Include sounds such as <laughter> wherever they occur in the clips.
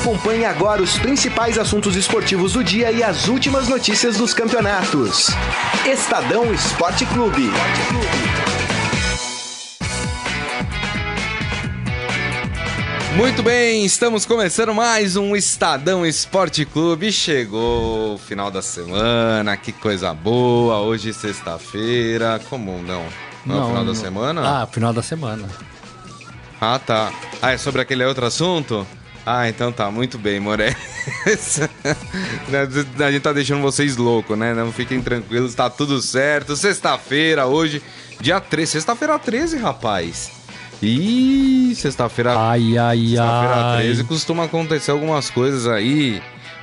Acompanhe agora os principais assuntos esportivos do dia e as últimas notícias dos campeonatos. Estadão Esporte Clube. Muito bem, estamos começando mais um Estadão Esporte Clube. Chegou o final da semana, que coisa boa. Hoje, sexta-feira. Como não? Não, é o final da semana? Ah, final da semana. Ah, tá. Ah, é sobre aquele outro assunto? Ah, então tá, muito bem, Moré. <laughs> a gente tá deixando vocês loucos, né? Não fiquem tranquilos, tá tudo certo. Sexta-feira, hoje, dia 13. Sexta-feira 13, rapaz. Ih, sexta-feira. Ai, ai, Sexta-feira ai. 13 costuma acontecer algumas coisas aí.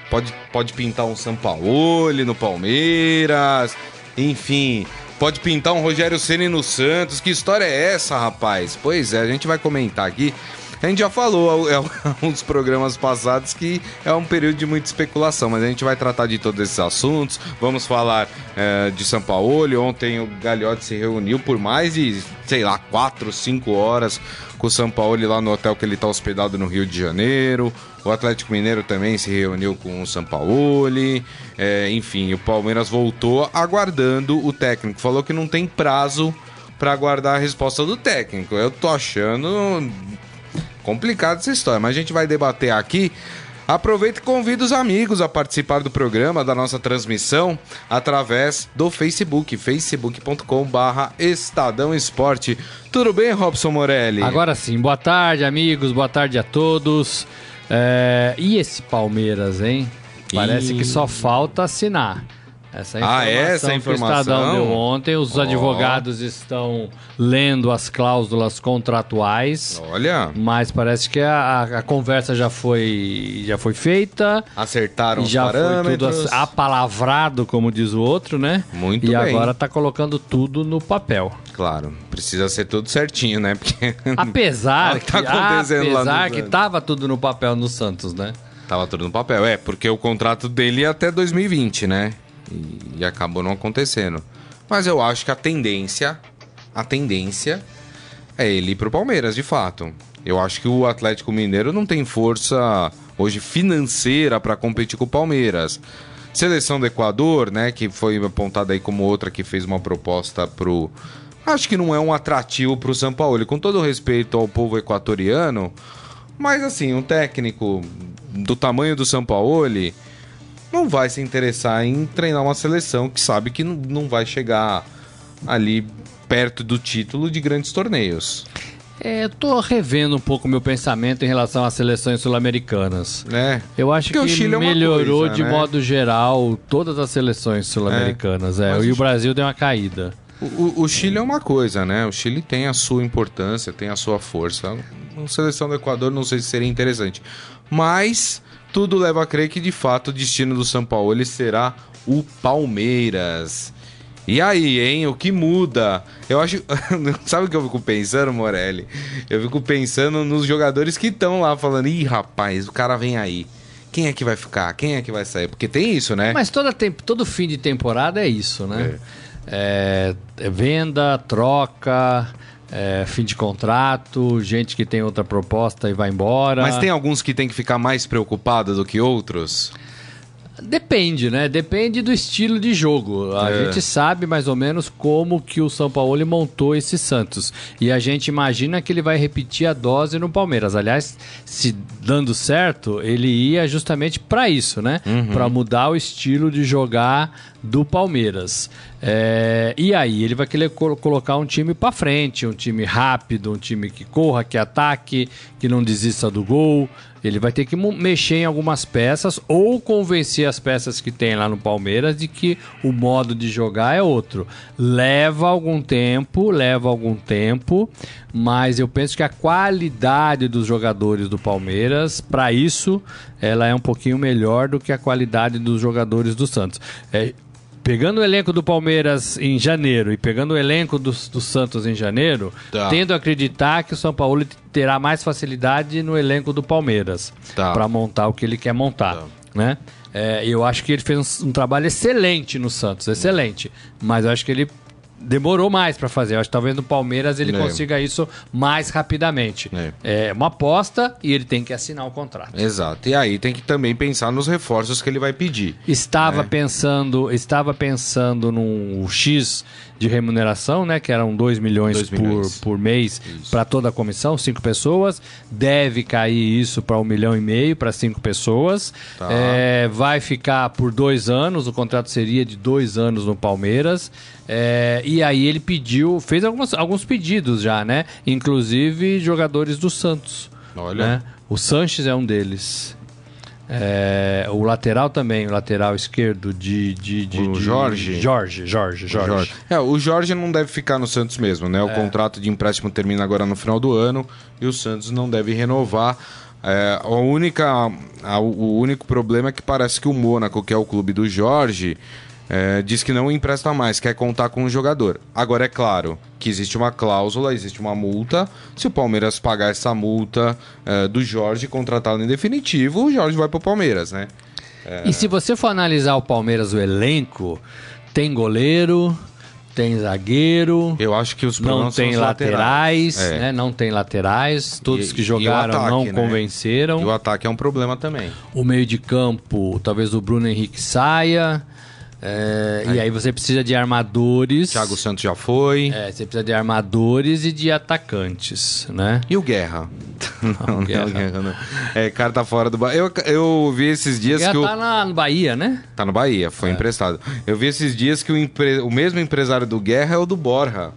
Pode, pode pintar um Sampaoli no Palmeiras. Enfim, pode pintar um Rogério Ceni no Santos. Que história é essa, rapaz? Pois é, a gente vai comentar aqui. A gente já falou é <laughs> um dos programas passados que é um período de muita especulação, mas a gente vai tratar de todos esses assuntos. Vamos falar é, de São Paulo. Ontem o Gagliotti se reuniu por mais de, sei lá, 4, 5 horas com o São Paulo lá no hotel que ele está hospedado no Rio de Janeiro. O Atlético Mineiro também se reuniu com o São Paulo. É, enfim, o Palmeiras voltou aguardando o técnico. Falou que não tem prazo para aguardar a resposta do técnico. Eu tô achando complicada essa história, mas a gente vai debater aqui. Aproveita e convida os amigos a participar do programa, da nossa transmissão, através do Facebook, facebook.com/barra Estadão Esporte. Tudo bem, Robson Morelli? Agora sim, boa tarde, amigos, boa tarde a todos. É, E esse Palmeiras, hein? Parece Ih. que só falta assinar. Essa Ah, é? Essa que o informação? Estadão deu ontem. Os Ó. advogados estão lendo as cláusulas contratuais. Olha, Mas parece que a, a conversa já foi, já foi feita. acertaram E os já foi tudo parâmetros. apalavrado, como diz o outro, né? Muito e bem. agora tá colocando tudo no papel. Claro, precisa ser tudo certinho, né? Porque <laughs> Apesar o que, tá acontecendo apesar que Santos. tava tudo no papel no Santos, né? Tava tudo no papel. É, porque o contrato dele ia até 2020, né? E, e acabou não acontecendo. Mas eu acho que a tendência, a tendência é ele ir pro Palmeiras, de fato. Eu acho que o Atlético Mineiro não tem força hoje financeira para competir com o Palmeiras. Seleção do Equador, né, que foi apontada aí como outra que fez uma proposta pro Acho que não é um atrativo pro São Paulo, com todo respeito ao povo equatoriano, mas assim, um técnico do tamanho do São Paulo não vai se interessar em treinar uma seleção que sabe que não- vai chegar ali perto do título de grandes torneios, É, eu tô revendo um pouco meu pensamento em relação às seleções sul-americanas. né? Eu acho Porque o que Chile é melhorou coisa, de né? modo geral todas as seleções sul-americanas. É, Mas e o Brasil deu uma caída. O, o- o Chile é uma coisa, né? O Chile tem a sua importância, tem a sua força. Uma seleção do Equador não sei se seria interessante. Mas tudo leva a crer que de fato o destino do São Paulo será o Palmeiras. E aí, hein? O que muda? Eu acho. <laughs> Sabe o que eu fico pensando, Morelli? Eu fico pensando nos jogadores que estão lá falando: ih, rapaz, o cara vem aí. Quem é que vai ficar? Quem é que vai sair? Porque tem isso, né? Mas toda tempo, todo fim de temporada é isso, né? É, é venda, troca, é, fim de contrato, gente que tem outra proposta e vai embora. Mas tem alguns que tem que ficar mais preocupados do que outros? Depende, né? Depende do estilo de jogo. A É. gente sabe mais ou menos como que o São Paulo montou esse Santos. E a gente imagina que ele vai repetir a dose no Palmeiras. Aliás, se dando certo, ele ia justamente para isso, né? Para mudar o estilo de jogar do Palmeiras. É, e aí, ele vai querer colo- colocar um time para frente, um time rápido, um time que corra, que ataque, que não desista do gol. Ele vai ter que mexer em algumas peças ou convencer as peças que tem lá no Palmeiras de que o modo de jogar é outro. Leva algum tempo, leva algum tempo, mas eu penso que a qualidade dos jogadores do Palmeiras, para isso, ela é um pouquinho melhor do que a qualidade dos jogadores do Santos. É, Pegando o elenco do Palmeiras em janeiro e pegando o elenco do, do Santos em janeiro, Tá. tendo a acreditar que o São Paulo terá mais facilidade no elenco do Palmeiras Tá. para montar o que ele quer montar, Tá. né? É, eu acho que ele fez um, um trabalho excelente no Santos, excelente. Mas eu acho que ele demorou mais para fazer. Eu acho que talvez no Palmeiras ele É. consiga isso mais rapidamente. É. É. uma aposta e ele tem que assinar o contrato. Exato. E aí tem que também pensar nos reforços que ele vai pedir. Estava É. pensando, estava pensando num X de remuneração, né, que eram 2 milhões, Dois por, milhões. por mês para toda a comissão, cinco pessoas. Deve cair isso para um milhão e meio para cinco pessoas. Tá. É, vai ficar por dois anos, o contrato seria de dois anos no Palmeiras. É, e aí ele pediu, fez algumas, alguns pedidos já, né? Inclusive jogadores do Santos. Olha. né? O Sanches é um deles. É, o lateral também, o lateral esquerdo de. de, de O de- Jorge? Jorge, Jorge, Jorge. Jorge. É, o Jorge não deve ficar no Santos mesmo, né? O contrato de empréstimo termina agora no final do ano e o Santos não deve renovar. É, a única, a- o único problema é que parece que o Mônaco, que é o clube do Jorge, é, diz que não empresta mais, quer contar com o jogador. Agora é claro que existe uma cláusula, existe uma multa. Se o Palmeiras pagar essa multa é, do Jorge contratá-lo em definitivo, o Jorge vai pro Palmeiras, né? E se você for analisar o Palmeiras, o elenco, tem goleiro, tem zagueiro. Eu acho que os Não tem os laterais, É. né? Não tem laterais. Todos E- que o jogaram ataque, não né? convenceram. E o ataque é um problema também. O meio de campo, talvez o Bruno Henrique saia. É, E aí você precisa de armadores. Thiago Santos já foi. É, você precisa de armadores e de atacantes, né? E o Guerra? <laughs> não, Guerra. não, Guerra não. É, cara tá fora do Bahia. Eu, eu vi esses dias Já que o. tá na, no Bahia, né? Tá no Bahia, foi emprestado. Eu vi esses dias que o, empre- o mesmo empresário do Guerra é o do Borja.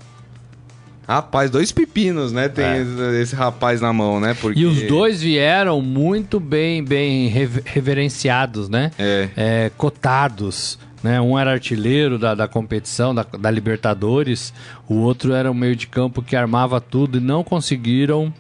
Rapaz, dois pepinos, né? Tem esse, esse rapaz na mão, né? Porque... É. E os dois vieram muito bem, bem rever- reverenciados, né? É. cotados. Né? Um era artilheiro da, da competição, da, da Libertadores, o outro era um meio de campo que armava tudo e não conseguiram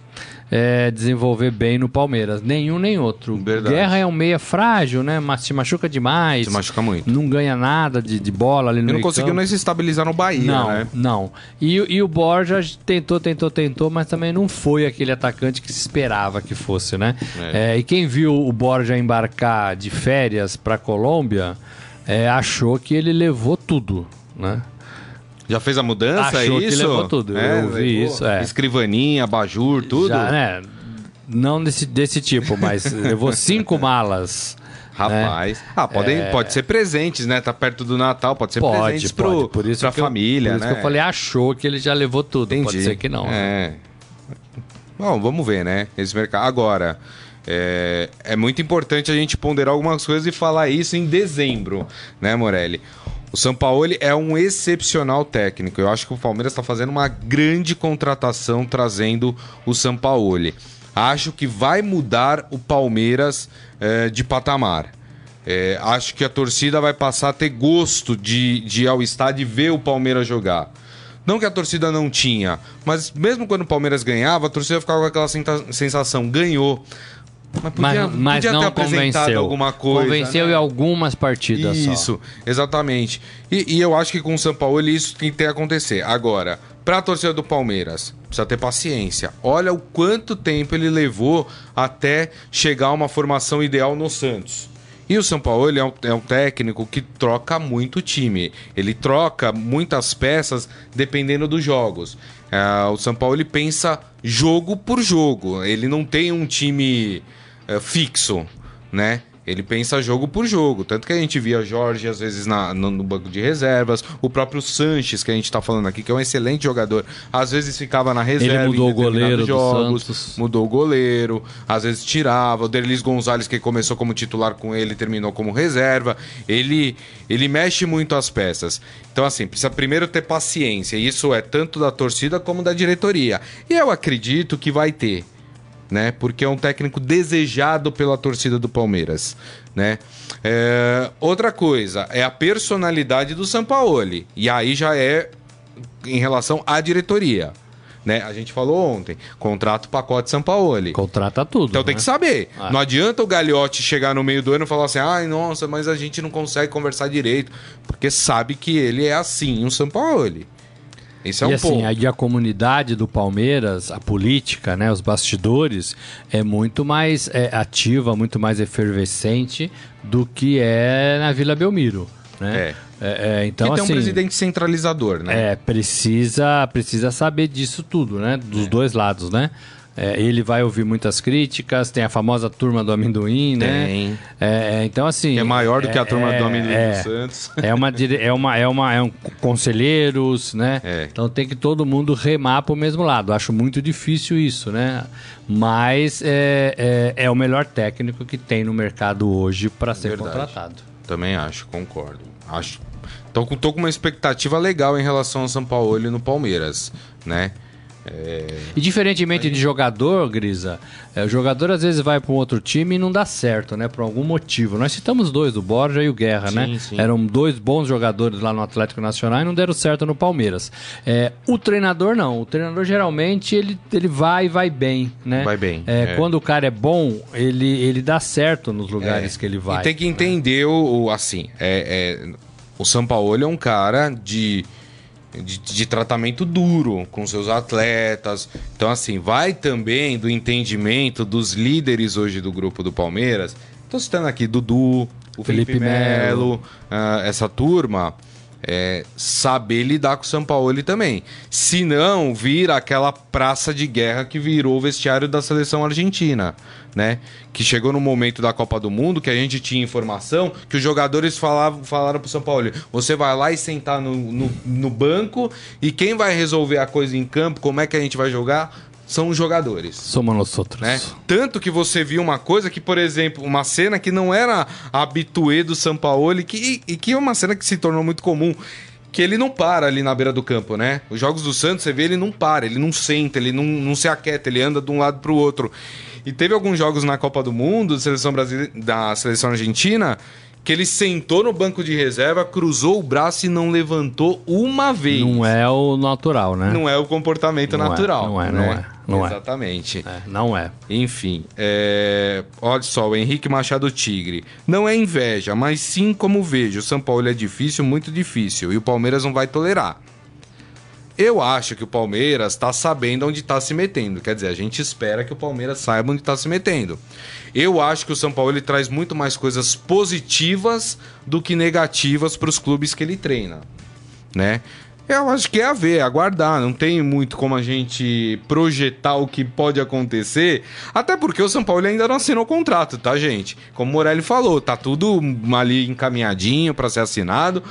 é, desenvolver bem no Palmeiras. Nenhum nem outro. Verdade. Guerra é um meia frágil, né? Mas se machuca demais. Se machuca muito. Não ganha nada de, de bola ali no Ele não conseguiu nem se estabilizar no Bahia, Não, né? não. E, e o Borja tentou, tentou, tentou, mas também não foi aquele atacante que se esperava que fosse, né? É. É, e quem viu o Borja embarcar de férias para Colômbia é, achou que ele levou tudo, né? Já fez a mudança, é Achou que isso? levou tudo, eu vi isso, é. Escrivaninha, abajur, tudo? Já, né? Não desse, desse tipo, mas <laughs> levou cinco malas. Rapaz. Ah, podem, É. pode ser presentes, né? Tá perto do Natal, pode ser Pode, presentes pode. pro, por isso pra que eu- família, por isso né? que eu falei, achou que ele já levou tudo. Pode Entendi. ser que não. né? É. Bom, vamos ver, né? Esse mercado. Agora, é, é muito importante a gente ponderar algumas coisas e falar isso em dezembro, né, Morelli? O Sampaoli é um excepcional técnico. Eu acho que o Palmeiras está fazendo uma grande contratação trazendo o Sampaoli. Acho que vai mudar o Palmeiras é, de patamar. É, acho que a torcida vai passar a ter gosto de, de ir ao estádio e ver o Palmeiras jogar. Não que a torcida não tinha, mas mesmo quando o Palmeiras ganhava, a torcida ficava com aquela sensação, ganhou. Mas podia, Mas, mas podia ter não apresentado convenceu. alguma coisa. Convenceu né? em algumas partidas só. Isso, exatamente. E, e eu acho que com o São Paulo isso tem que acontecer. Agora, pra torcida do Palmeiras, precisa ter paciência. Olha o quanto tempo ele levou até chegar a uma formação ideal no Santos. E o São Paulo ele é, um, é um técnico que troca muito time. Ele troca muitas peças dependendo dos jogos. É, o São Paulo ele pensa jogo por jogo. Ele não tem um time fixo, né? Ele pensa jogo por jogo. Tanto que a gente via Jorge, às vezes, na- no, no banco de reservas. O próprio Sanches, que a gente tá falando aqui, que é um excelente jogador, às vezes ficava na reserva. mudou em o goleiro jogos. Mudou o goleiro, às vezes tirava. O Derlis Gonzalez, que começou como titular com ele, terminou como reserva. Ele, ele mexe muito as peças. Então, assim, precisa primeiro ter paciência. Isso é tanto da torcida como da diretoria. E eu acredito que vai ter né? Porque é um técnico desejado pela torcida do Palmeiras, né? É, outra coisa é a personalidade do Sampaoli. E aí já é em relação à diretoria, né? A gente falou ontem, contrato pacote Sampaoli. Contrata tudo. Então tem né? que saber. Ah. Não adianta o Gagliotti chegar no meio do ano e falar assim: ai, nossa, mas a gente não consegue conversar direito. Porque sabe que ele é assim, um Sampaoli. Esse é e um assim, ponto. a comunidade do Palmeiras, a política, né, os bastidores, é muito mais é, ativa, muito mais efervescente do que é na Vila Belmiro. Né? É. É, é, então, que tem assim, um presidente centralizador, né? É, precisa, precisa saber disso tudo, né? Dos dois lados, né? É, ele vai ouvir muitas críticas, tem a famosa turma do amendoim, né? Tem. É, é, então, assim. Que é maior do que a turma é, do amendoim é, do Santos. É uma, <laughs> é uma, é uma, é um conselheiros, né? É. Então tem que todo mundo remar para o mesmo lado. Acho muito difícil isso, né? Mas é, é, é o melhor técnico que tem no mercado hoje para ser Verdade. contratado. Também acho, concordo. Acho. Então, tô com uma expectativa legal em relação ao São Paulo e no Palmeiras, né? E diferentemente de jogador, Grisa, é, o jogador às vezes vai para um outro time e não dá certo, né? Por algum motivo. Nós citamos dois, o Borja e o Guerra, Sim, né? sim. Eram dois bons jogadores lá no Atlético Nacional e não deram certo no Palmeiras. É, o treinador não. O treinador geralmente ele, ele vai e vai bem, né? Vai bem, É, é. Quando o cara é bom, ele, ele dá certo nos lugares que ele vai. E tem que entender o, o- assim, é, é, o Sampaoli é um cara de, de, de tratamento duro com seus atletas. Então, assim, vai também do entendimento dos líderes hoje do grupo do Palmeiras. Tô citando aqui Dudu, o Felipe, Felipe Melo, ah, essa turma. É, saber lidar com o Sampaoli também. Se não, vira aquela praça de guerra que virou o vestiário da seleção argentina, né? Que chegou no momento da Copa do Mundo que a gente tinha informação que os jogadores falavam, falaram pro São Paulo: você vai lá e sentar no, no, no banco e quem vai resolver a coisa em campo, como é que a gente vai jogar, são os jogadores Somos nós outros. né? Tanto que você viu uma coisa que, por exemplo, uma cena que não era habituê do Sampaoli, que, e que é uma cena que se tornou muito comum. Que ele não para ali na beira do campo, né? Os jogos do Santos, você vê, ele não para, ele não senta, ele não, não se aquieta, ele anda de um lado pro outro. E teve alguns jogos na Copa do Mundo, da seleção brasileira, da seleção argentina, que ele sentou no banco de reserva, cruzou o braço e não levantou uma vez. Não é o natural, né? Não é o comportamento Não é, natural. não é, né? não é, não é. Exatamente. É, não é. Enfim, é... olha só, o Henrique Machado Tigre. Não é inveja, mas sim como vejo. O São Paulo é difícil, muito difícil. E o Palmeiras não vai tolerar. Eu acho que o Palmeiras está sabendo onde está se metendo. Quer dizer, a gente espera que o Palmeiras saiba onde está se metendo. Eu acho que o São Paulo ele traz muito mais coisas positivas do que negativas para os clubes que ele treina, né? Eu acho que é a ver, aguardar. Não tem muito como a gente projetar o que pode acontecer. Até porque o São Paulo ainda não assinou o contrato, tá, gente? Como o Morelli falou, tá tudo ali encaminhadinho para ser assinado.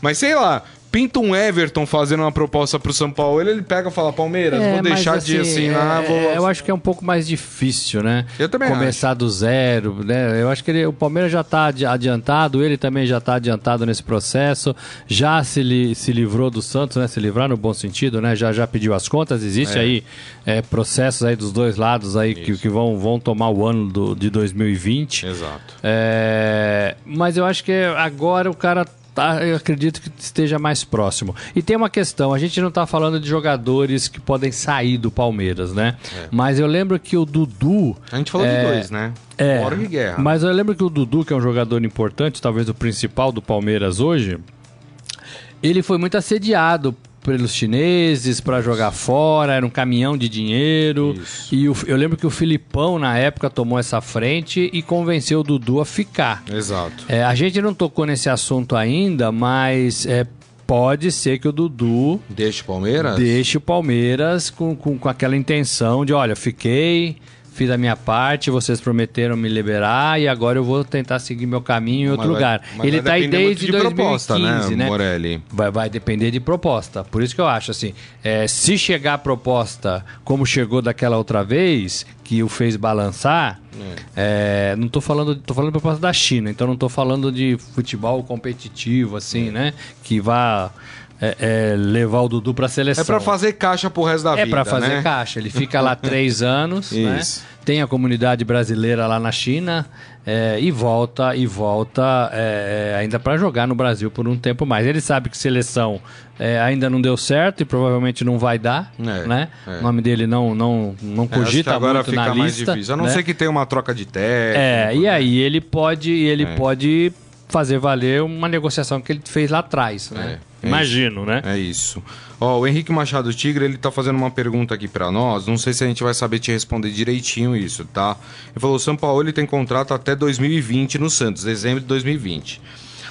Mas sei lá, pinta um Everton fazendo uma proposta pro São Paulo, ele pega e fala: Palmeiras, É, vou deixar de assim, é, vou... Eu acho que é um pouco mais difícil, né? Eu também Começar do zero, né? Eu acho que ele- o Palmeiras já está adiantado, ele também já está adiantado nesse processo, já se, li- se livrou do Santos, né? Se livrar no bom sentido, né? Já, já pediu as contas, existe É. aí é, processos aí dos dois lados aí que, que vão, vão tomar o ano do, de 2020. Exato. É, mas eu acho que agora o cara tá, eu acredito que esteja mais próximo. E tem uma questão, a gente não tá falando de jogadores que podem sair do Palmeiras, né? Mas eu lembro que o Dudu. A gente falou É, de dois, né? É, Guerra. mas eu lembro que o Dudu, que é um jogador importante, talvez o principal do Palmeiras hoje, ele foi muito assediado pelos chineses para jogar fora, era um caminhão de dinheiro. Isso. E o- eu lembro que o Filipão, na época, tomou essa frente e convenceu o Dudu a ficar. Exato. É, a gente não tocou nesse assunto ainda, mas é, pode ser que o Dudu Deixa o Palmeiras? deixe o Palmeiras com, com, com aquela intenção de, olha, fiquei, fiz a minha parte, vocês prometeram me liberar e agora eu vou tentar seguir meu caminho em outro Mas lugar. Ele vai tá aí desde de 2015, proposta, né? Morelli? Vai, vai depender de proposta. Por isso que eu acho assim, é, se chegar a proposta como chegou daquela outra vez, que o fez balançar, é, não tô falando, tô falando de proposta da China, então não tô falando de futebol competitivo, assim, né? Que vá é, é, levar o Dudu pra seleção. É pra fazer caixa pro resto da É vida, pra fazer né? caixa. Ele fica lá <laughs> três anos, né? Tem a comunidade brasileira lá na China é, e volta e volta é, é, ainda para jogar no Brasil por um tempo mais. Ele sabe que seleção é, ainda não deu certo e provavelmente não vai dar, É, né? é. O nome dele não não não É, acho que cogita agora muito fica na mais lista. difícil. A não né? ser que tenha uma troca de técnico. É, e né? aí ele pode ele É. pode fazer valer uma negociação que ele fez lá atrás, né? É, Imagino, né? É isso. Ó, o Henrique Machado Tigre, ele tá fazendo uma pergunta aqui pra nós. Não sei se a gente vai saber te responder direitinho isso, tá? Ele falou: o São Paulo ele tem contrato até 2020 no Santos, dezembro de 2020.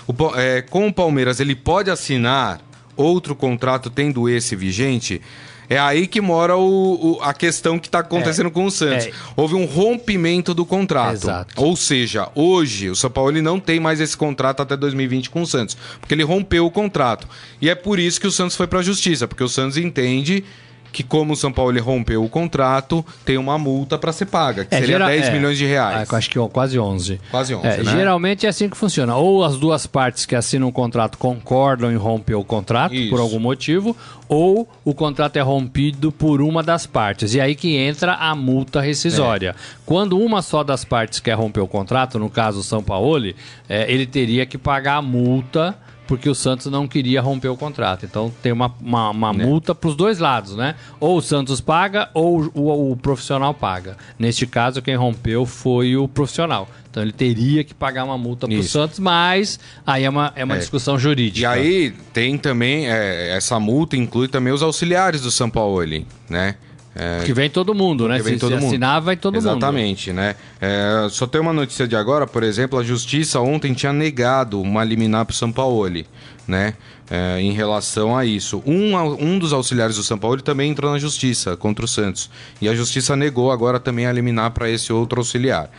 O é, com o Palmeiras, ele pode assinar outro contrato tendo esse vigente? É aí que mora o- o- a questão que está acontecendo com o Santos. é. Houve um rompimento do contrato. Exato. Ou seja, hoje o São Paulo ele não tem mais esse contrato até 2020 com o Santos, porque ele rompeu o contrato. E é por isso que o Santos foi para a justiça, porque o Santos entende que como o São Paulo ele rompeu o contrato, tem uma multa para ser paga, que seria gera- 10 é. milhões de reais. Ah, acho que quase 11. Quase 11, É, né? Geralmente é assim que funciona. Ou as duas partes que assinam o contrato concordam em romper o contrato Isso. por algum motivo, ou o contrato é rompido por uma das partes. E aí que entra a multa rescisória. Quando uma só das partes quer romper o contrato, no caso o São Paulo, ele teria que pagar a multa porque o Santos não queria romper o contrato. Então tem uma, uma, uma multa para os dois lados, né? Ou o Santos paga ou o, o profissional paga. Neste caso, quem rompeu foi o profissional. Então ele teria que pagar uma multa para o. Santos, mas aí é uma, é uma É. discussão jurídica. E aí tem também, é, essa multa inclui também os auxiliares do São Paulo, né? É, Que vem todo mundo, né? vem se todo se mundo. assinar, vai todo mundo. Exatamente, né? É, só tem uma notícia de agora, por exemplo, a Justiça ontem tinha negado uma liminar para o São Paulo, né? É, em relação a isso. Um, um dos auxiliares do São Paulo também entrou na Justiça contra o Santos. E a Justiça negou agora também a liminar para esse outro auxiliar.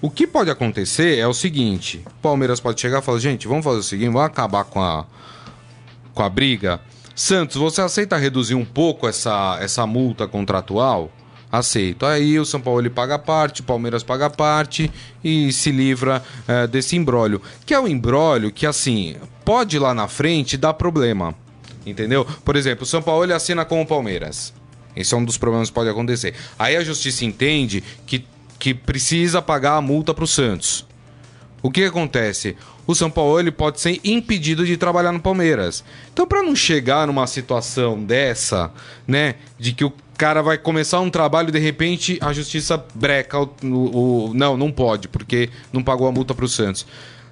O que pode acontecer é o seguinte: Palmeiras pode chegar e falar, gente, vamos fazer o seguinte, vamos acabar com a, com a briga. Santos, você aceita reduzir um pouco essa, essa multa contratual? Aceito. Aí o São Paulo ele paga parte, o Palmeiras paga parte e se livra eh, desse embrólio. Que é um embrólio que, assim, pode lá na frente dar problema. Entendeu? Por exemplo, o São Paulo ele assina com o Palmeiras. Esse é um dos problemas que pode acontecer. Aí a justiça entende que, que precisa pagar a multa para o Santos. O que acontece? O São Paulo ele pode ser impedido de trabalhar no Palmeiras. Então, para não chegar numa situação dessa, né, de que o cara vai começar um trabalho e de repente a justiça breca o, o- o- não, não pode, porque não pagou a multa para o Santos.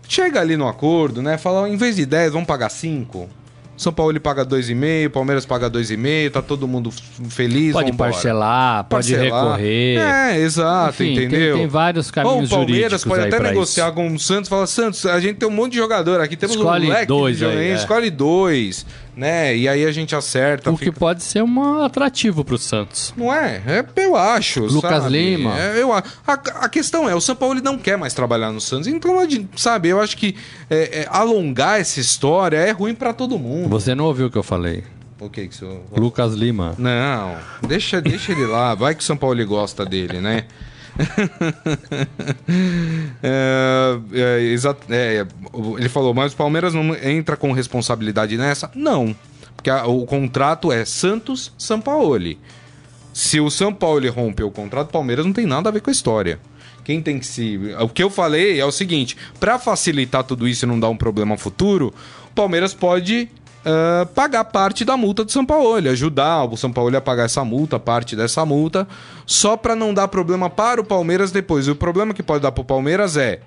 Chega ali no acordo, né, fala, em vez de 10, vamos pagar 5. São Paulo ele paga 2,5, Palmeiras paga 2,5, tá todo mundo feliz, Pode vambora. parcelar, pode Parcelar. recorrer. É, exato, Enfim, tem- entendeu? tem vários Ou caminhos o Palmeiras pode até negociar isso. com o Santos, fala, Santos, a gente tem um monte de jogador aqui, temos Escolhe um leque dois aí, é. escolhe dois, né? E aí a gente acerta. O que fica- pode ser um atrativo pro Santos. Não é? é? Eu acho. Lucas sabe? Lima. É, eu, a, a, questão é, o São Paulo ele não quer mais trabalhar no Santos, então, sabe, eu acho que é, é, alongar essa história é ruim pra todo mundo. Você não ouviu o que eu falei. O que que isso... Lucas Lima. Não, deixa, deixa ele lá. Vai que o São Paulo gosta dele, né? <laughs> É, é, exa- é, ele falou, mas o Palmeiras não entra com responsabilidade nessa? Não, porque a- o contrato é Santos São Paulo. Se o São Paulo rompeu o contrato, o Palmeiras não tem nada a ver com a história. Quem tem que se. O que eu falei é o seguinte: para facilitar tudo isso e não dar um problema futuro, o Palmeiras pode ah, pagar parte da multa do São Paulo, ajudar o São Paulo a pagar essa multa, parte dessa multa, só para não dar problema para o Palmeiras depois. E o problema que pode dar para o Palmeiras é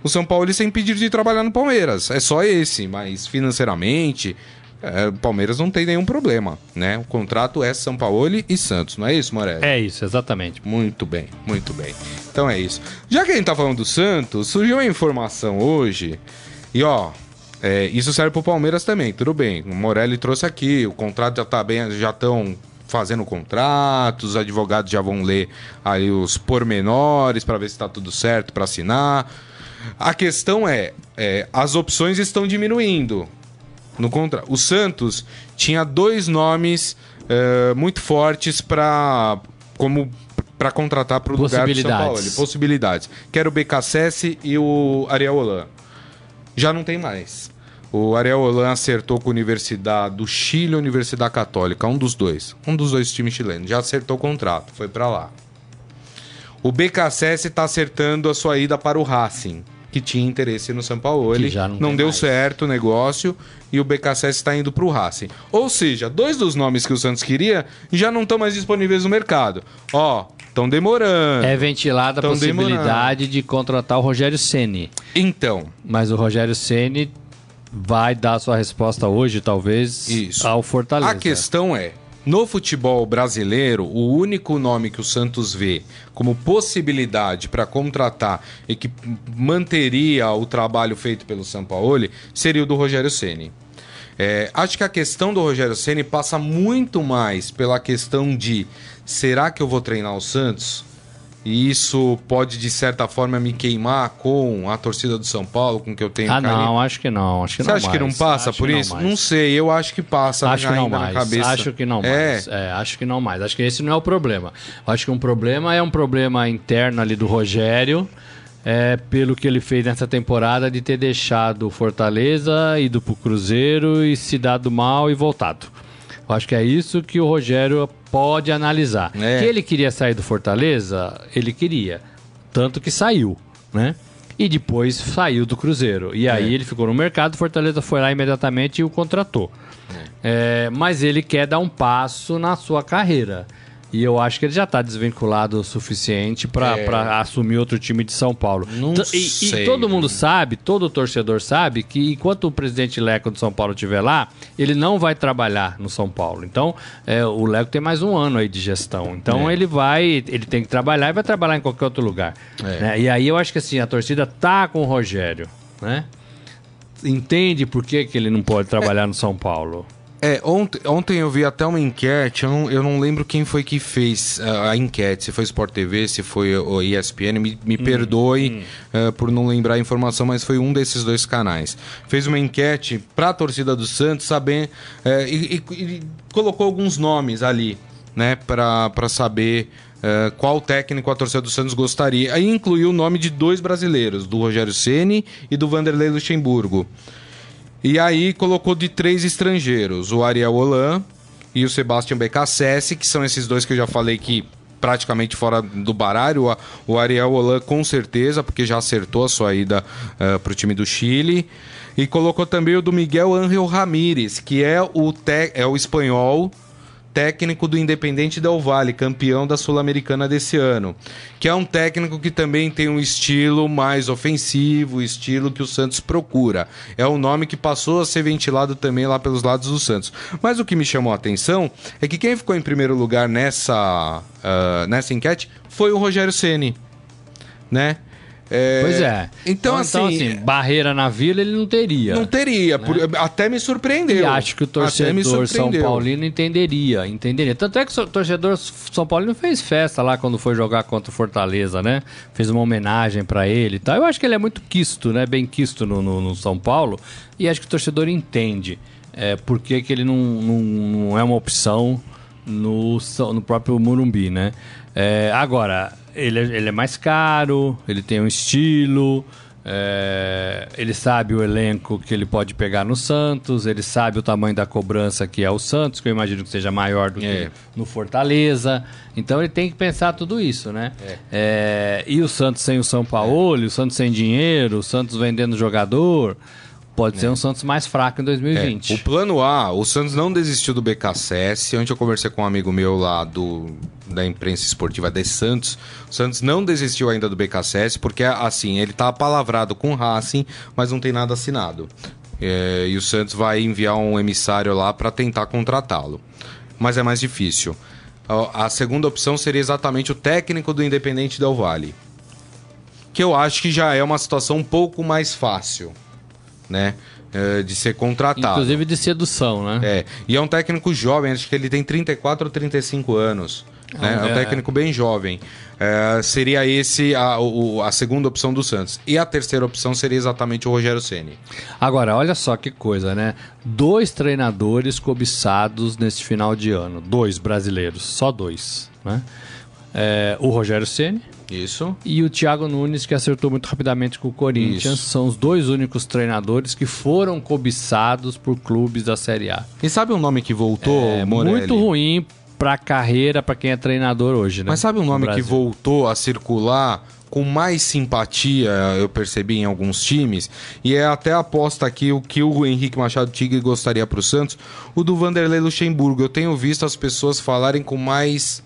o São Paulo ser impedido de trabalhar no Palmeiras. É só esse, mas financeiramente. é, o Palmeiras não tem nenhum problema, né? O contrato é São Paulo e Santos, não é isso, Morelli? É isso, exatamente. Muito bem, muito bem. Então é isso. Já que a gente tá falando do Santos, surgiu uma informação hoje. E ó, é, isso serve pro Palmeiras também, tudo bem. O Morelli trouxe aqui, o contrato já tá bem, já estão fazendo contratos, os advogados já vão ler aí os pormenores para ver se tá tudo certo para assinar. A questão é, é, as opções estão diminuindo no contra. O Santos tinha dois nomes eh, muito fortes para como para contratar para o lugar do São Paulo. Possibilidades. Possibilidades. Que era o BKSS e o Ariel Holan. Já não tem mais. O Ariel Holan acertou com a Universidade do Chile a Universidade Católica, um dos dois. Um dos dois times chilenos. Já acertou o contrato, foi para lá. O BKSS está acertando a sua ida para o Racing, que tinha interesse no São Paulo. Ele já não não, deu mais. certo o negócio e o BKSS está indo para o Racing. Ou seja, dois dos nomes que o Santos queria já não estão mais disponíveis no mercado. Ó, estão demorando. É ventilada a possibilidade de contratar o Rogério Ceni, Então, mas o Rogério Ceni vai dar sua resposta hoje, talvez, Isso. ao Fortaleza. a questão é, no futebol brasileiro, o único nome que o Santos vê como possibilidade para contratar e que manteria o trabalho feito pelo Sampaoli seria o do Rogério Ceni. É, acho que a questão do Rogério Ceni passa muito mais pela questão de será que eu vou treinar o Santos? E isso pode, de certa forma, me queimar com a torcida do São Paulo, com que eu tenho Ah, carinho. não, acho que não. Acho que Você não acha que não mais. passa Acho por que isso? Não, Não, mais. sei, eu acho que passa Acho que não mais. cabeça. Acho que não É. mais. É, acho que não mais. Acho que esse não é o problema. Acho que um problema é um problema interno ali do Rogério, é, pelo que ele fez nessa temporada de ter deixado o Fortaleza, ido pro Cruzeiro e se dado mal e voltado. Eu acho que é isso que o Rogério pode analisar. É. Que ele queria sair do Fortaleza, ele queria. Tanto que saiu, né? E depois saiu do Cruzeiro. E aí É. ele ficou no mercado, Fortaleza foi lá imediatamente e o contratou. É, mas ele quer dar um passo na sua carreira. E eu acho que ele já está desvinculado o suficiente para É. assumir outro time de São Paulo. Não T- e, e sei. todo mundo sabe, todo torcedor sabe, que enquanto o presidente Leco do São Paulo estiver lá, ele não vai trabalhar no São Paulo. Então, é, o Leco tem mais um ano aí de gestão. Então, É. ele vai, ele tem que trabalhar e vai trabalhar em qualquer outro lugar. É. né? E aí eu acho que assim, a torcida tá com o Rogério, né? Entende por que, que ele não pode trabalhar no São Paulo. É, ontem, ontem eu vi até uma enquete, eu não, eu não lembro quem foi que fez ah, a enquete, se foi Sport TV, se foi o ESPN, me, me perdoe ah, por não lembrar a informação, mas foi um desses dois canais. Fez uma enquete para a torcida do Santos saber eh, e, e- e colocou alguns nomes ali, né, para saber eh, qual técnico a torcida do Santos gostaria. Aí incluiu o nome de dois brasileiros, do Rogério Ceni e do Vanderlei Luxemburgo. E aí colocou de três estrangeiros, o Ariel Holan e o Sebastian Becassese, que são esses dois que eu já falei que praticamente fora do baralho. O- Ariel Holan com certeza, porque já acertou a sua ida para o time do Chile. E colocou também o do Miguel Ángel Ramírez, que é o, te- é o espanhol técnico do Independente Del Valle, campeão da Sul-Americana desse ano. Que é um técnico que também tem um estilo mais ofensivo, estilo que o Santos procura. É um nome que passou a ser ventilado também lá pelos lados do Santos. Mas o que me chamou a atenção é que quem ficou em primeiro lugar nessa, ah, nessa enquete foi o Rogério Ceni, né? É, Pois é. Então, assim, barreira na vila ele não teria. não teria. por- até me surpreendeu. E acho que o torcedor São. Paulino entenderia, entenderia. Tanto é que o torcedor São Paulino fez festa lá quando foi jogar contra o Fortaleza, né? Fez uma homenagem pra ele e tal. Eu acho que ele é muito quisto, né? Bem quisto no, no- no São Paulo. E acho que o torcedor entende é, por que, que ele não, não, não é uma opção no, no próprio Morumbi, né? É, agora, ele, é- ele é mais caro, ele tem um estilo... É, ele sabe o elenco que ele pode pegar no Santos, ele sabe o tamanho da cobrança que é o Santos, que eu imagino que seja maior do É. que no Fortaleza. Então ele tem que pensar tudo isso, né? É, e o Santos sem o São Paulo, o Santos sem dinheiro, o Santos vendendo jogador, pode ser um Santos mais fraco em É, 2020. o plano A, o Santos não desistiu do BKSS. Ontem eu conversei com um amigo meu lá do, da imprensa esportiva de Santos. O Santos não desistiu ainda do BKSS, porque assim, ele tá apalavrado com o Racing, mas não tem nada assinado. É, e o Santos vai enviar um emissário lá para tentar contratá-lo. Mas é mais difícil. A, a segunda opção seria exatamente o técnico do Independente Del Vale. Que eu acho que já é uma situação um pouco mais fácil, né? é, de ser contratado. Inclusive de sedução, né? É, e é um técnico jovem, acho que ele tem 34 ou 35 anos. Né? É um é. técnico bem jovem. É, seria esse a, o- a segunda opção do Santos. E a terceira opção seria exatamente o Rogério Ceni. Agora, olha só que coisa, né? Dois treinadores cobiçados nesse final de ano. Dois brasileiros, só dois, né? É, o Rogério Ceni Isso. e o Thiago Nunes, que acertou muito rapidamente com o Corinthians. Isso. São os dois únicos treinadores que foram cobiçados por clubes da Série A. E sabe um nome que voltou, É Morelli? muito ruim pra carreira, pra quem é treinador hoje, né? Mas sabe um No nome que Brasil. voltou a circular com mais simpatia, eu percebi em alguns times, e é até a aposta aqui o que o Henrique Machado Tigre gostaria para o Santos, o do Vanderlei Luxemburgo. Eu tenho visto as pessoas falarem com mais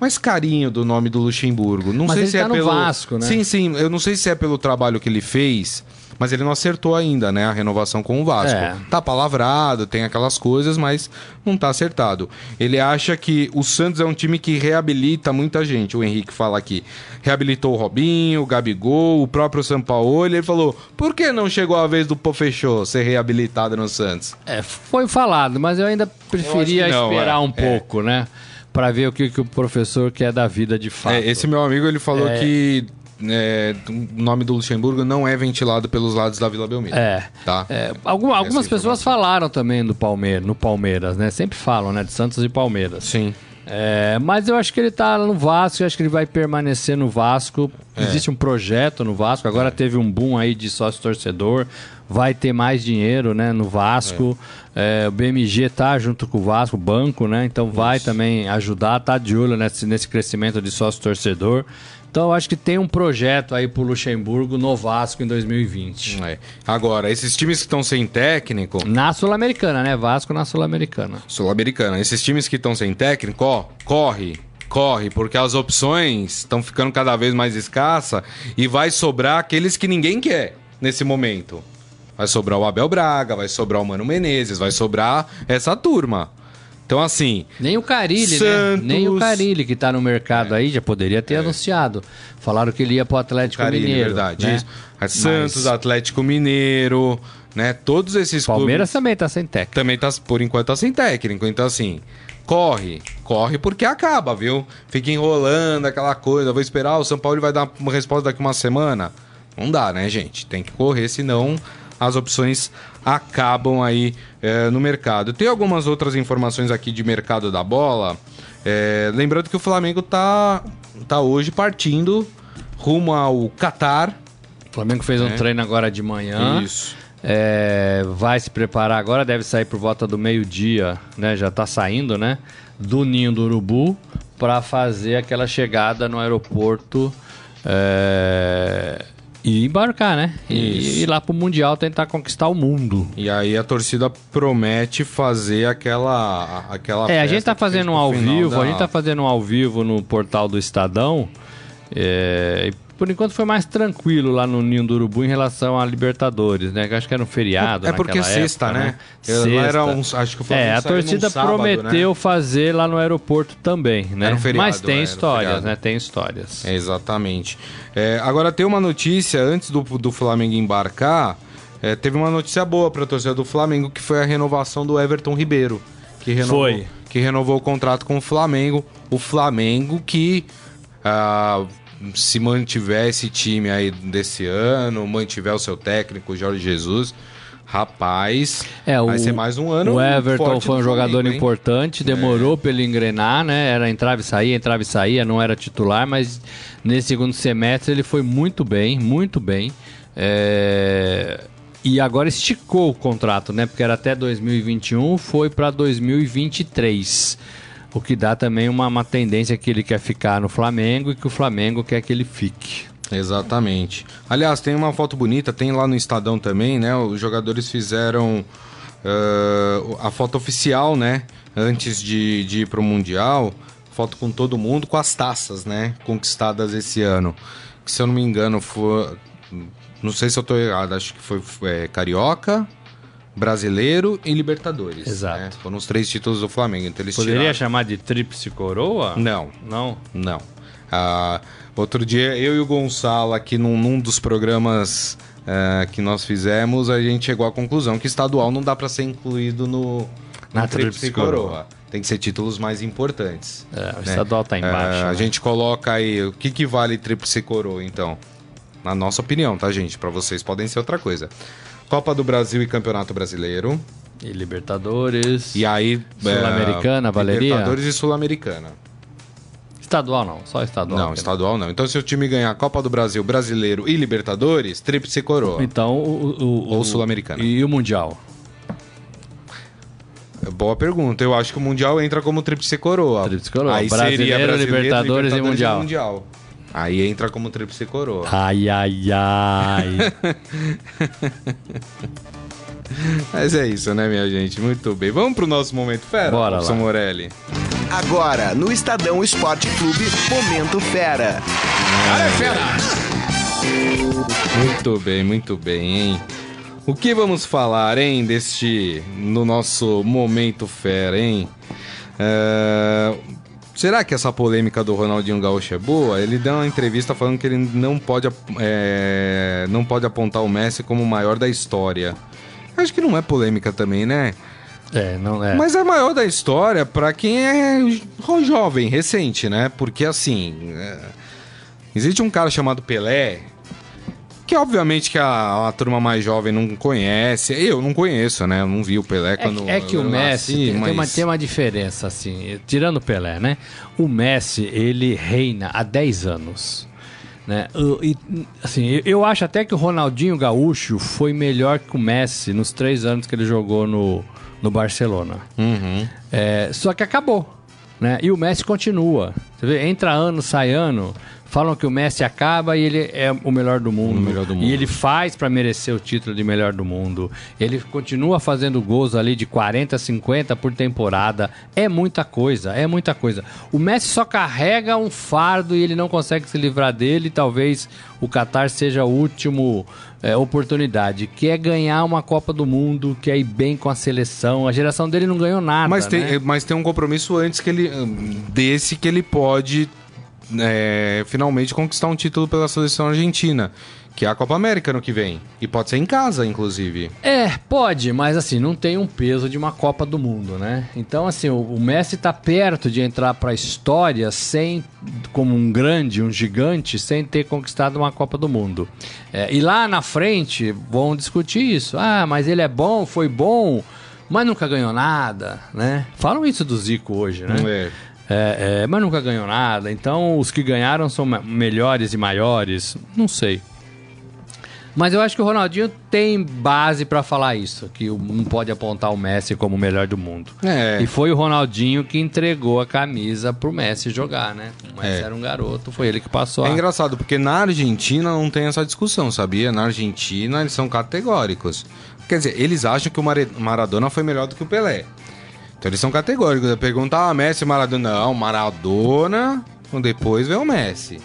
mais carinho do nome do Luxemburgo. Não Mas sei ele se tá é no pelo Vasco, né? Sim, sim, eu não sei se é pelo trabalho que ele fez mas ele não acertou ainda, né, a renovação com o Vasco. É. Tá palavrado, tem aquelas coisas, mas não tá acertado. Ele acha que o Santos é um time que reabilita muita gente. O Henrique fala aqui. Reabilitou o Robinho, o Gabigol, o próprio Sampaoli. Ele falou: por que não chegou a vez do Pofechô ser reabilitado no Santos? É, foi falado, mas eu ainda preferia que não, esperar é. um É. pouco, né? Pra ver o que, que o professor quer da vida de fato. É, esse meu amigo ele falou É. que é, o nome do Luxemburgo não é ventilado pelos lados da Vila Belmiro. É. Tá? É, alguma- algumas Essa pessoas falaram também do Palmeiras, no Palmeiras, né? Sempre falam, né? De Santos e Palmeiras. Sim. É, mas eu acho que ele tá no Vasco, eu acho que ele vai permanecer no Vasco. É. Existe um projeto no Vasco, agora teve um boom aí de sócio torcedor, vai ter mais dinheiro, né, no Vasco. É, o BMG tá junto com o Vasco, o banco, né? Então vai também ajudar, tá de olho nesse, nesse crescimento de sócio torcedor. Então eu acho que tem um projeto aí pro Luxemburgo no Vasco em 2020. É. Agora, esses times que estão sem técnico, Na Sul-Americana, né? Vasco na Sul-Americana. Sul-Americana, esses times que estão sem técnico, ó, corre, corre, porque as opções estão ficando cada vez mais escassas e vai sobrar aqueles que ninguém quer nesse momento. Vai sobrar o Abel Braga, vai sobrar o Mano Menezes, vai sobrar essa turma. Então, assim, Nem o Carilli, né? Santos. Nem o Carilli que tá no mercado aí, já poderia ter anunciado. Falaram que ele ia pro Atlético Carilli, Mineiro. verdade. né? Santos, Atlético Mineiro, né? Todos esses Palmeiras clubes também tá sem técnico. também tá, por enquanto, tá sem técnico. Então, assim, corre, corre porque acaba, viu? Fica enrolando aquela coisa. Vou esperar, o São Paulo vai dar uma resposta daqui uma semana. Não dá, né, gente? Tem que correr, senão as opções acabam aí é, no mercado. Tem algumas outras informações aqui de mercado da bola. É, lembrando que o Flamengo tá, tá hoje partindo rumo ao Catar. O Flamengo fez um treino agora de manhã. É. Isso. É, vai se preparar agora, deve sair por volta do meio-dia, né? Já tá saindo, né? Do Ninho do Urubu para fazer aquela chegada no aeroporto é, e embarcar, né? E ir lá pro Mundial tentar conquistar o mundo. E aí a torcida promete fazer aquela aquela É, a gente tá fazendo um ao vivo, da- a gente tá fazendo um ao vivo no portal do Estadão. É, por enquanto foi mais tranquilo lá no Ninho do Urubu em relação a Libertadores, né? Que acho que era um feriado. É porque naquela sexta, época, né? Sexta. Lá era um- acho que Flamengo É, a torcida sábado, prometeu né? fazer lá no aeroporto também, né? Era um feriado, Mas tem um histórias, né? Tem histórias. É, exatamente. É, agora tem uma notícia antes do, do Flamengo embarcar. é, teve uma notícia boa para a torcida do Flamengo que foi a renovação do Everton Ribeiro, que renovou, Foi. que renovou o contrato com o Flamengo. O Flamengo que ah, se mantiver esse time aí desse ano, mantiver o seu técnico Jorge Jesus, rapaz, É, vai o- ser mais um ano. O Everton foi um do jogador Flamengo? É. importante, demorou pra ele engrenar, né? Era entrava e saía, entrava e saía, não era titular, mas nesse segundo semestre ele foi muito bem, muito bem. É, E agora esticou o contrato, né? Porque era até 2021, foi pra 2023. O que dá também uma, uma tendência que ele quer ficar no Flamengo e que o Flamengo quer que ele fique. Exatamente. Aliás, tem uma foto bonita, tem lá no Estadão também, né? Os jogadores fizeram ah, a foto oficial, né? Antes de, de ir pro Mundial. Foto com todo mundo, com as taças, né? Conquistadas esse ano. Que se eu não me engano, foi. Não sei se eu tô errado, acho que foi é, Carioca, Brasileiro e Libertadores. Exato. né? Foram os três títulos do Flamengo. Então eles Poderia tiraram- chamar de tríplice coroa? Não. Não? Não. Ah, outro dia, eu e o Gonçalo, aqui num, num dos programas ah, que nós fizemos, a gente chegou à conclusão que estadual não dá para ser incluído no, Na Tríplice Coroa. Tem que ser títulos mais importantes. É, o né? estadual tá embaixo. Ah, A né? gente coloca aí, o que, que vale Tríplice Coroa, então? Na nossa opinião, tá, gente? Para vocês podem ser outra coisa. Copa do Brasil e Campeonato Brasileiro. E Libertadores. E aí... Sul-Americana, eh, valeria? Libertadores e Sul-Americana. Estadual não, só estadual. Não, estadual não. Então, se o time ganhar Copa do Brasil, Brasileiro e Libertadores, tríplice coroa. Então, o, o- Ou Sul-Americana. E o Mundial? Boa pergunta. Eu acho que o Mundial entra como tríplice coroa. Tríplice coroa. Aí Brasileiro, seria Brasileiro, Libertadores e Mundial. Aí entra como tríplice coroa. Ai, ai, ai. <laughs> Mas é isso, né, minha gente? Muito bem. Vamos pro nosso momento fera, Bora Robson lá. Morelli. Agora, no Estadão Esporte Clube, Momento Fera. Muito bem, muito bem, hein? O que vamos falar, hein, deste no nosso momento fera, hein? É, Será que essa polêmica do Ronaldinho Gaúcho é boa? Ele deu uma entrevista falando que ele não pode, é, não pode apontar o Messi como o maior da história. Acho que não é polêmica também, né? É, não é. Mas é maior da história pra quem é jo- jovem, recente, né? Porque assim. é, Existe um cara chamado Pelé. Que obviamente que a, a turma mais jovem não conhece. Eu não conheço, né? Eu não vi o Pelé É, quando. é que o Messi nasci, tem, tem uma, mas- tem uma diferença, assim, tirando o Pelé, né? O Messi, ele reina há 10 anos. Né? E, assim, eu- acho até que o Ronaldinho Gaúcho foi melhor que o Messi nos três anos que ele jogou no, no Barcelona. Uhum. É, só que acabou. Né? E o Messi continua. Você vê, entra ano, sai ano. Falam que o Messi acaba e ele é o melhor do mundo. Melhor do mundo. E ele faz para merecer o título de melhor do mundo. Ele continua fazendo gols ali de 40, 50 por temporada. É muita coisa, é muita coisa. O Messi só carrega um fardo e ele não consegue se livrar dele. Talvez o Qatar seja a última é, oportunidade, que é ganhar uma Copa do Mundo, que é ir bem com a seleção. A geração dele não ganhou nada. Mas tem, né? mas tem um compromisso antes que ele. desse que ele pode é, finalmente conquistar um título pela seleção argentina. Que é a Copa América no que vem. E pode ser em casa, inclusive. É, pode, mas assim, não tem um peso de uma Copa do Mundo, né? Então, assim, o, o Messi tá perto de entrar pra história sem, como um grande, um gigante, sem ter conquistado uma Copa do Mundo. É, e lá na frente vão discutir isso. Ah, mas ele é bom, foi bom, mas nunca ganhou nada, né? Falam isso do Zico hoje, né? É. É, é, mas nunca ganhou nada. Então, os que ganharam são me- melhores e maiores. Não sei. Mas eu acho que o Ronaldinho tem base pra falar isso, que não pode apontar o Messi como o melhor do mundo. É. E foi o Ronaldinho que entregou a camisa pro Messi jogar, né? O Messi É. era um garoto, foi ele que passou. É a... engraçado, porque na Argentina não tem essa discussão, sabia? Na Argentina eles são categóricos. Quer dizer, eles acham que o Maradona foi melhor do que o Pelé. Então eles são categóricos. Perguntar ah, Messi, Maradona. Não, Maradona, depois vem o Messi.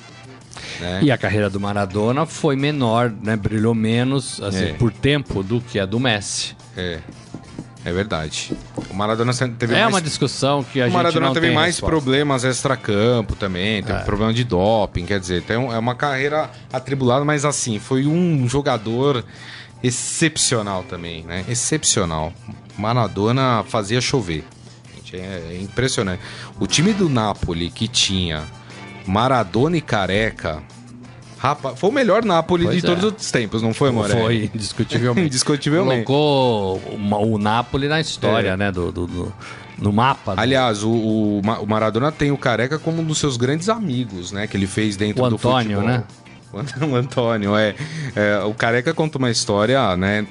Né? E a carreira do Maradona foi menor, né? Brilhou menos, assim, É. por tempo do que a do Messi. É, é verdade. O Maradona teve é mais... uma discussão que a O gente Maradona não teve mais resposta. problemas extra-campo também, teve problema de doping, quer dizer, tem é uma carreira atribulada, mas assim, foi um jogador excepcional também, né? Excepcional. Maradona fazia chover. É, é impressionante. O time do Napoli que tinha Maradona e Careca, rapaz, foi o melhor Napoli Pois de é. todos os tempos, não foi, Morelli? Foi, <laughs> indiscutivelmente. Indiscutivelmente. Colocou o, o Napoli na história, É. né? Do, do- do- no mapa. do- Aliás, o, o Ma- o Maradona tem o Careca como um dos seus grandes amigos, né? Que ele fez dentro O do Antônio, futebol. né? <laughs> O Antônio, é. É, O Careca conta uma história, né?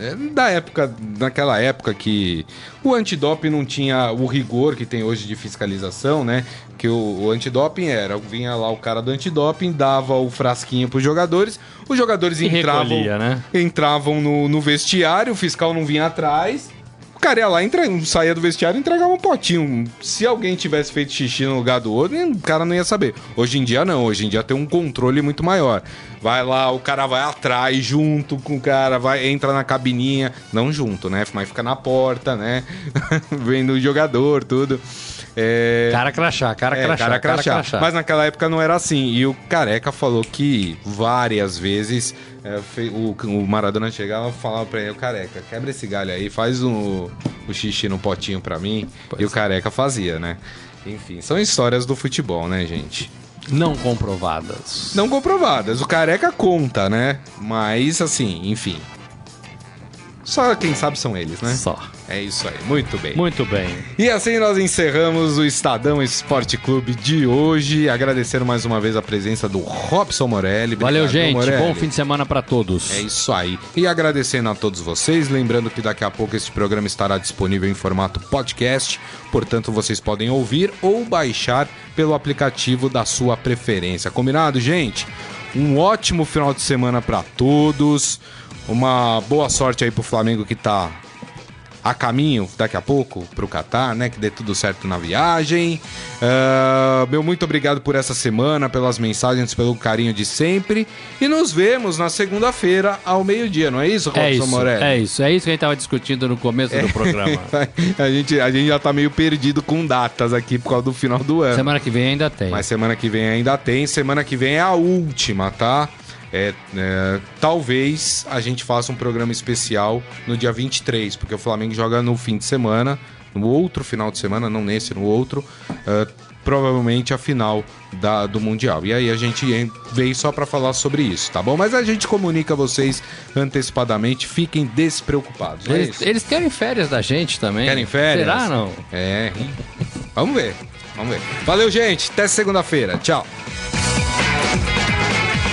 É, Da época, naquela época que o antidoping não tinha o rigor que tem hoje de fiscalização, né? Que o, o antidoping era, vinha lá o cara do antidoping, dava o frasquinho pros jogadores, os jogadores entravam, recolhia, né? entravam no, no vestiário, o fiscal não vinha atrás. O cara ia lá, entre... saía do vestiário e entregava um potinho. Se alguém tivesse feito xixi no lugar do outro, o cara não ia saber. Hoje em dia não, hoje em dia tem um controle muito maior. Vai lá, o cara vai atrás junto com o cara, vai entra na cabininha, não junto, né? Mas fica na porta, né? <laughs> Vendo o jogador, tudo. É... Cara crachá, cara É, crachá, cara cara crachá. crachá. Mas naquela época não era assim. E o Careca falou que várias vezes é, o, o Maradona chegava e falava pra ele, o Careca, quebra esse galho aí, faz o, o xixi no potinho pra mim. e o Careca fazia, né? Enfim, são histórias do futebol, né, gente? Não comprovadas. Não comprovadas. O Careca conta, né? Mas, assim, enfim. Só quem sabe são eles, né? Só. É isso aí. Muito bem. Muito bem. E assim nós encerramos o Estadão Esporte Clube de hoje. Agradecendo mais uma vez a presença do Robson Morelli. Valeu, Obrigado, gente. Morelli. Bom fim de semana pra todos. É isso aí. E agradecendo a todos vocês, lembrando que daqui a pouco este programa estará disponível em formato podcast, portanto vocês podem ouvir ou baixar pelo aplicativo da sua preferência. Combinado, gente? Um ótimo final de semana para todos. Uma boa sorte aí pro Flamengo que tá a caminho daqui a pouco pro Catar, né? Que dê tudo certo na viagem. Uh, meu muito obrigado por essa semana, pelas mensagens, pelo carinho de sempre. E nos vemos na segunda-feira ao meio-dia, não é isso, Robson é isso, Morelli? É isso, é isso que a gente tava discutindo no começo é. do programa. <laughs> a, gente, a gente já tá meio perdido com datas aqui por causa do final do ano. Semana que vem ainda tem. Mas semana que vem ainda tem. Semana que vem é a última, tá? É, é, talvez a gente faça um programa especial no dia 23, porque o Flamengo joga no fim de semana, no outro final de semana, não nesse, no outro, uh, provavelmente a final da, do Mundial. E aí a gente veio só para falar sobre isso, tá bom? Mas a gente comunica a vocês antecipadamente, fiquem despreocupados. É eles, eles, querem férias da gente também. Querem férias? Será não? É. Vamos ver. Vamos ver. Valeu, gente. Até segunda-feira. Tchau.